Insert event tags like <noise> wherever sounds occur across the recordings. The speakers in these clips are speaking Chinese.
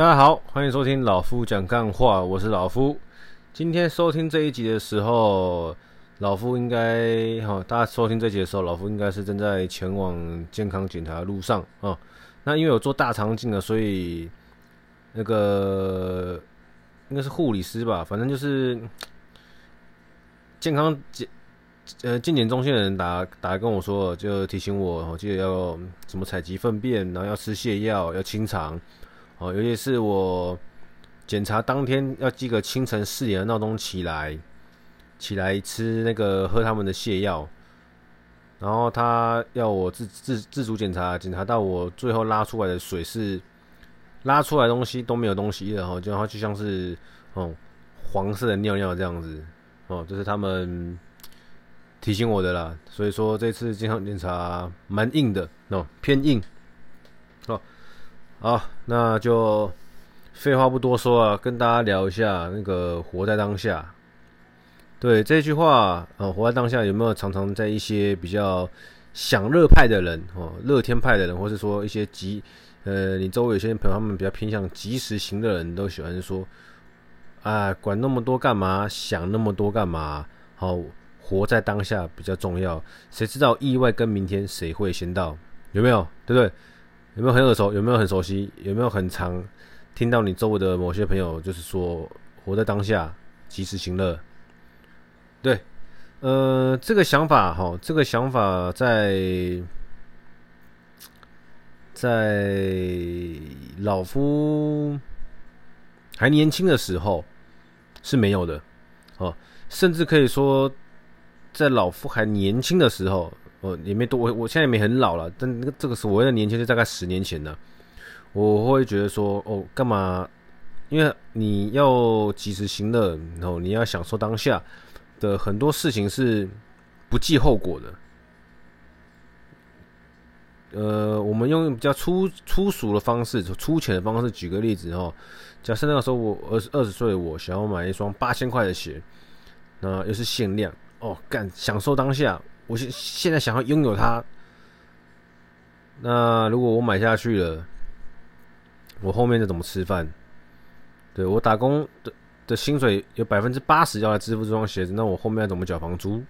大家好，欢迎收听老夫讲干话，我是老夫。今天收听这一集的时候，老夫应该哈，大家收听这集的时候，老夫应该是正在前往健康检查的路上啊。那因为有做大肠镜的，所以那个应该是护理师吧，反正就是健康检呃健检中心的人打打来跟我说，就提醒我，我记得要什么采集粪便，然后要吃泻药，要清肠。哦，尤其是我检查当天要记个清晨四点的闹钟起来，起来吃那个喝他们的泻药，然后他要我自自自主检查，检查到我最后拉出来的水是拉出来东西都没有东西的，然后就然后就像是哦黄色的尿尿这样子，哦，这是他们提醒我的啦，所以说这次健康检查蛮硬的，哦，偏硬，哦。好，那就废话不多说啊，跟大家聊一下那个活在当下。对这句话，呃，活在当下有没有常常在一些比较享乐派的人，哦，乐天派的人，或是说一些急，呃，你周围有些朋友他们比较偏向及时行的人都喜欢说，啊，管那么多干嘛？想那么多干嘛？好，活在当下比较重要。谁知道意外跟明天谁会先到？有没有？对不对？有没有很耳熟？有没有很熟悉？有没有很常听到你周围的某些朋友就是说活在当下，及时行乐？对，呃，这个想法哈，这个想法在在老夫还年轻的时候是没有的哦，甚至可以说在老夫还年轻的时候。哦，也没多，我我现在也没很老了，但这个是我的年轻，就大概十年前的。我会觉得说，哦，干嘛？因为你要及时行乐，然后你要享受当下的很多事情是不计后果的。呃，我们用比较粗粗俗的方式，粗浅的方式举个例子哦。假设那个时候我二十二十岁，我想要买一双八千块的鞋，那又是限量哦，干享受当下。我现现在想要拥有它，那如果我买下去了，我后面的怎么吃饭？对，我打工的的薪水有百分之八十要来支付这双鞋子，那我后面要怎么缴房租、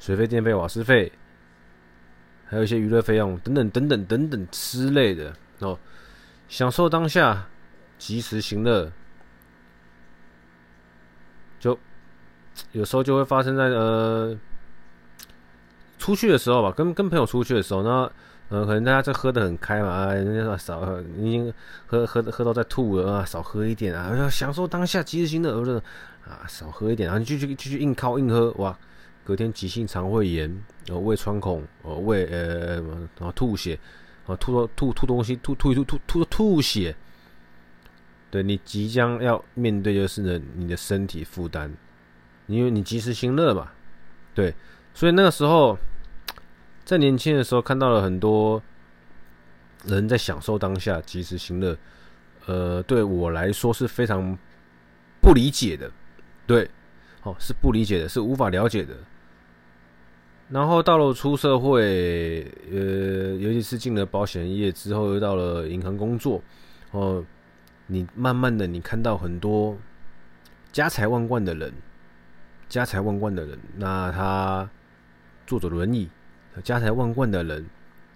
水费、电费、瓦斯费，还有一些娱乐费用等等等等等等之类的哦。享受当下，及时行乐，就有时候就会发生在呃。出去的时候吧，跟跟朋友出去的时候，那呃，可能大家在喝得很开嘛，啊，人家说少喝，已经喝喝喝到在吐了啊，少喝一点啊，要享受当下，及时行乐，呃，啊，少喝一点，然后继续继续硬靠硬喝，哇，隔天急性肠胃炎，然后胃穿孔，呃，胃呃，然后吐血，啊，吐吐吐东西，吐吐吐吐吐吐血，对，你即将要面对就是呢，你的身体负担，因为你及时行乐嘛，对，所以那个时候。在年轻的时候看到了很多人在享受当下，及时行乐，呃，对我来说是非常不理解的，对，哦，是不理解的，是无法了解的。然后到了出社会，呃，尤其是进了保险业之后，又到了银行工作，哦，你慢慢的你看到很多家财万贯的人，家财万贯的人，那他坐着轮椅。家财万贯的人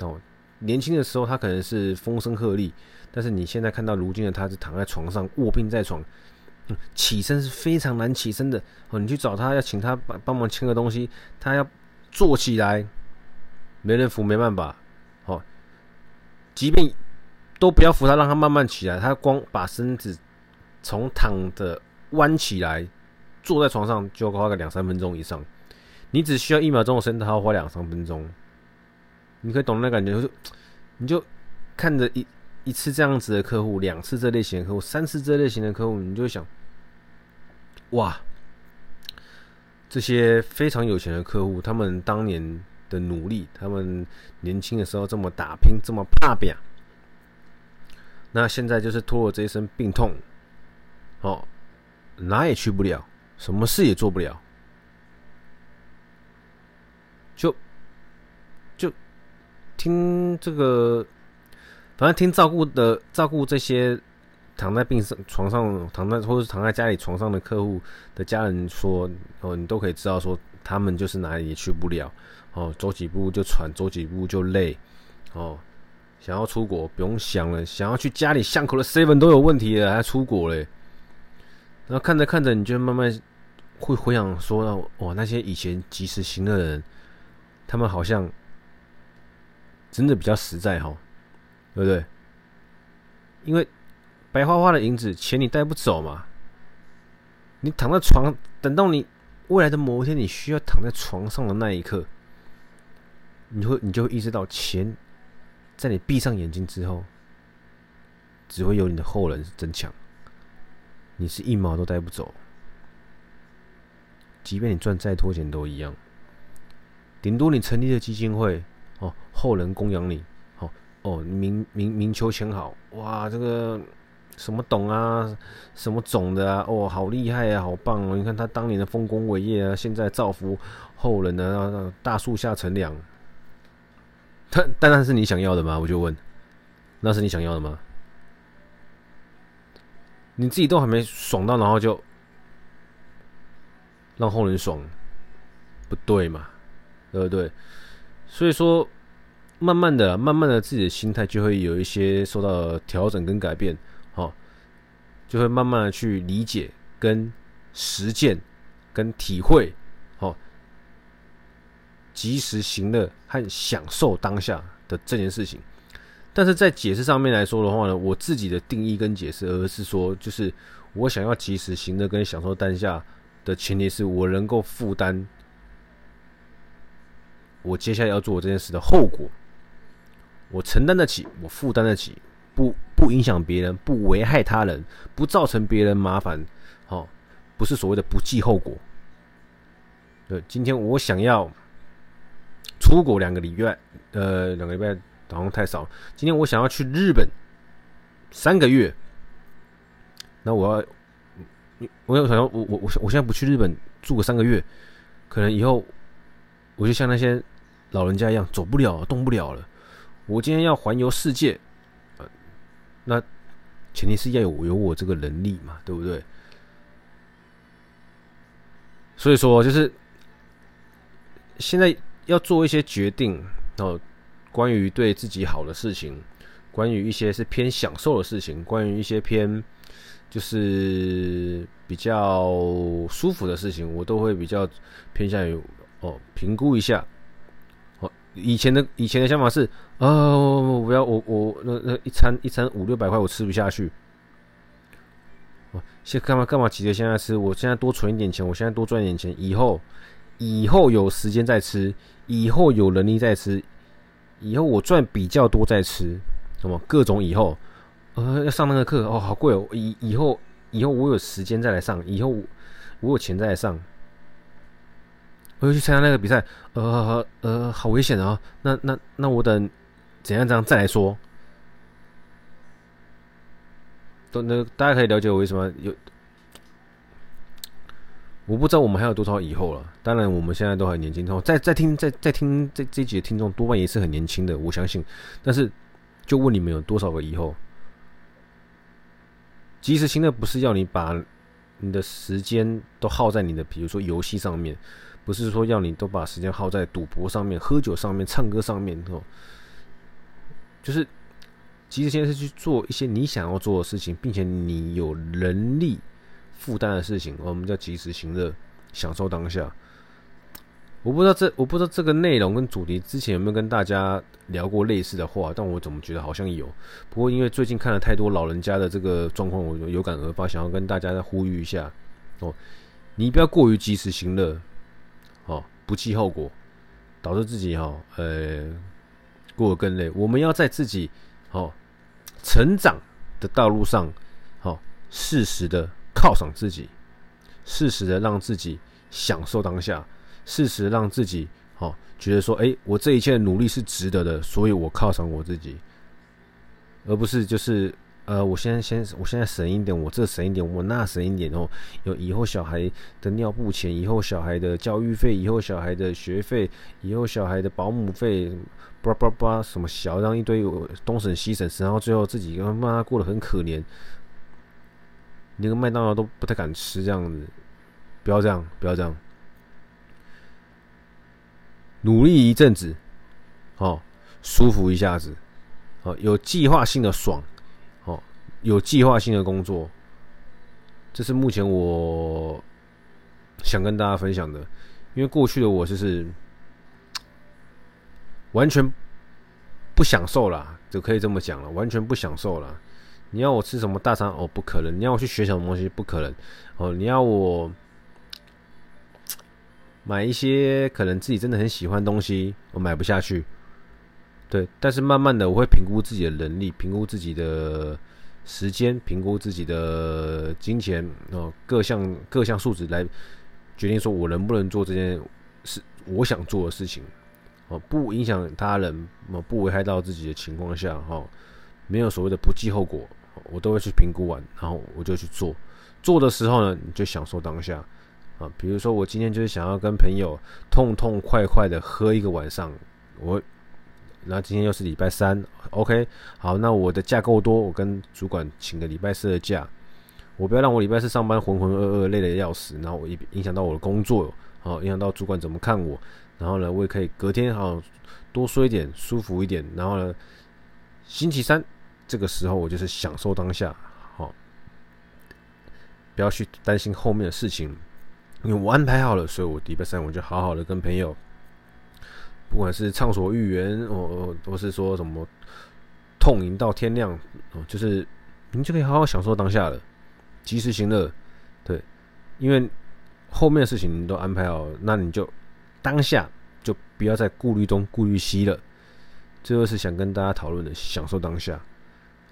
哦，年轻的时候他可能是风声鹤唳，但是你现在看到如今的他是躺在床上卧病在床，起身是非常难起身的哦。你去找他要请他帮帮忙签个东西，他要坐起来，没人扶没办法哦。即便都不要扶他，让他慢慢起来，他光把身子从躺着弯起来，坐在床上就要花个两三分钟以上。你只需要一秒钟的时间，他要花两三分钟。你可以懂那感觉，就是你就看着一一次这样子的客户，两次这类型的客户，三次这类型的客户，你就想，哇，这些非常有钱的客户，他们当年的努力，他们年轻的时候这么打拼，这么怕拼，那现在就是拖了这一身病痛，哦，哪也去不了，什么事也做不了。就就听这个，反正听照顾的照顾这些躺在病上床上，躺在或者是躺在家里床上的客户的家人说，哦，你都可以知道说，他们就是哪里也去不了，哦，走几步就喘，走几步就累，哦，想要出国不用想了，想要去家里巷口的 seven 都有问题了，还出国嘞？然后看着看着，你就慢慢会回想说，哇，那些以前及时行乐的人，他们好像真的比较实在哈，对不对？因为白花花的银子，钱你带不走嘛。你躺在床，等到你未来的某一天，你需要躺在床上的那一刻，你会你就会意识到，钱在你闭上眼睛之后，只会有你的后人争抢，你是一毛都带不走。即便你赚再多钱都一样，顶多你成立的基金会哦，后人供养你。哦，名名名求前好哇，这个什么董啊，什么总的啊，哦，好厉害啊，好棒哦！你看他当年的丰功伟业啊，现在造福后人呢，大树下乘凉。他但那是你想要的吗？我就问，那是你想要的吗？你自己都还没爽到，然后就让后人爽，不对嘛？对不对？所以说。慢慢的，慢慢的，自己的心态就会有一些受到调整跟改变，好，就会慢慢的去理解、跟实践、跟体会，好，及时行乐和享受当下的这件事情。但是在解释上面来说的话呢，我自己的定义跟解释，而是说，就是我想要及时行乐跟享受当下的前提是我能够负担我接下来要做这件事的后果。我承担得起，我负担得起，不不影响别人，不危害他人，不造成别人麻烦，好，不是所谓的不计后果。对，今天我想要出国两个礼拜，呃，两个礼拜好像太少。今天我想要去日本三个月，那我要，我有想要，我我我我现在不去日本住个三个月，可能以后我就像那些老人家一样，走不了，动不了了。我今天要环游世界，呃，那前提是要有有我这个能力嘛，对不对？所以说，就是现在要做一些决定哦，关于对自己好的事情，关于一些是偏享受的事情，关于一些偏就是比较舒服的事情，我都会比较偏向于哦，评估一下。以前的以前的想法是，哦，我不要我我那那一餐一餐五六百块我吃不下去，哦，现干嘛干嘛急着现在吃？我现在多存一点钱，我现在多赚一点钱，以后以后有时间再吃，以后有能力再吃，以后我赚比较多再吃，什么各种以后，呃，要上那个课哦，好贵哦，以以后以后我有时间再来上，以后我，我有钱再来上。我要去参加那个比赛，呃呃，好危险啊！那那那我等怎样怎样再来说。都那大家可以了解我为什么有，我不知道我们还有多少以后了。当然我们现在都很年轻，后在在听在在听这这集的听众多半也是很年轻的，我相信。但是就问你们有多少个以后？及时行乐不是要你把你的时间都耗在你的比如说游戏上面。不是说要你都把时间耗在赌博上面、喝酒上面、唱歌上面哦，就是其实现在是去做一些你想要做的事情，并且你有能力负担的事情，我们叫及时行乐，享受当下。我不知道这我不知道这个内容跟主题之前有没有跟大家聊过类似的话，但我怎么觉得好像有。不过因为最近看了太多老人家的这个状况，我有感而发，想要跟大家再呼吁一下哦，你不要过于及时行乐。哦，不计后果，导致自己哈、哦，呃，过得更累。我们要在自己哦成长的道路上，哦，适时的犒赏自己，适时的让自己享受当下，适时让自己哦觉得说，哎，我这一切的努力是值得的，所以我犒赏我自己，而不是就是。呃，我现在先，我现在省一点，我这省一点，我那省一点哦。有以后小孩的尿布钱，以后小孩的教育费，以后小孩的学费，以后小孩的保姆费，叭叭叭，什么小让一堆东省西省，然后最后自己他妈过得很可怜。连个麦当劳都不太敢吃这样子，不要这样，不要这样，努力一阵子，哦，舒服一下子，哦，有计划性的爽，有计划性的工作，这是目前我想跟大家分享的，因为过去的我就是 <tsk> 完全不享受啦，就可以这么讲了，完全不享受了。你要我吃什么大餐？哦，不可能！你要我去学什么东西？不可能！哦，你要我 <tsk> 买一些可能自己真的很喜欢东西，我买不下去。对，但是慢慢的，我会评估自己的能力，评估自己的时间，评估自己的金钱哦，各项各项数值来决定说我能不能做这件事，我想做的事情哦，不影响他人，哦，不危害到自己的情况下，哈，没有所谓的不计后果。我都会去评估完，然后我就去做。做的时候呢，你就享受当下啊。比如说，我今天就是想要跟朋友痛痛快快的喝一个晚上。我，那今天又是礼拜三，OK，好，那我的假够多，我跟主管请个礼拜四的假。我不要让我礼拜四上班浑浑噩噩、累得要死，然后我影影响到我的工作，好，影响到主管怎么看我。然后呢，我也可以隔天好多睡一点，舒服一点。然后呢，星期三。这个时候我就是享受当下，好，不要去担心后面的事情，因为我安排好了，所以我礼拜三我就好好的跟朋友，不管是畅所欲言，哦，都是说什么痛饮到天亮，哦，就是你就可以好好享受当下了，及时行乐，对，因为后面的事情你都安排好，那你就当下就不要再顾虑东顾虑西了，这就是想跟大家讨论的，享受当下。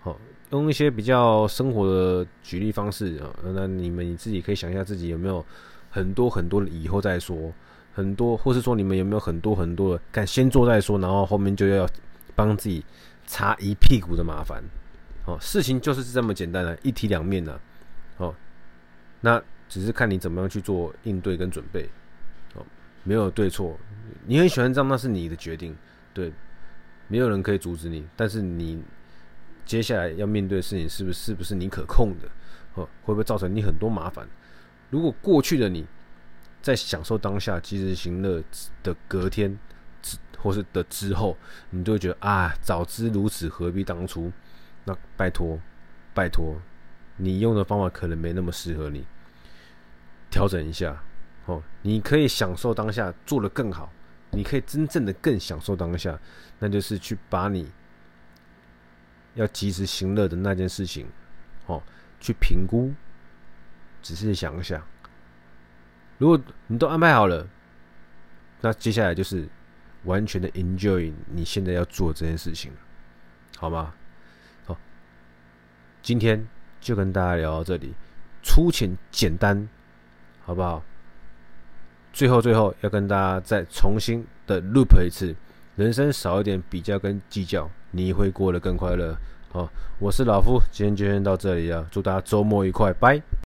好用一些比较生活的举例方式啊，那你们你自己可以想一下自己有没有很多很多的以后再说，很多或是说你们有没有很多很多的敢先做再说，然后后面就要帮自己擦一屁股的麻烦。哦，事情就是这么简单的，一体两面的。哦，那只是看你怎么样去做应对跟准备。哦，没有对错，你很喜欢这样，那是你的决定，对，没有人可以阻止你，但是你。接下来要面对的事情是不是是不是你可控的？哦，会不会造成你很多麻烦？如果过去的你在享受当下及时行乐的隔天或是的之后，你就会觉得啊，早知如此何必当初？那拜托拜托，你用的方法可能没那么适合你，调整一下哦。你可以享受当下做得更好，你可以真正的更享受当下，那就是去把你。要及时行乐的那件事情，哦，去评估，仔细想一想。如果你都安排好了，那接下来就是完全的 enjoy 你现在要做这件事情，好吗？好，今天就跟大家聊到这里，粗浅简单，好不好？最后最后要跟大家再重新的 loop 一次，人生少一点比较跟计较。你会过得更快乐。好，我是老夫，今天就先到这里了。祝大家周末愉快，拜。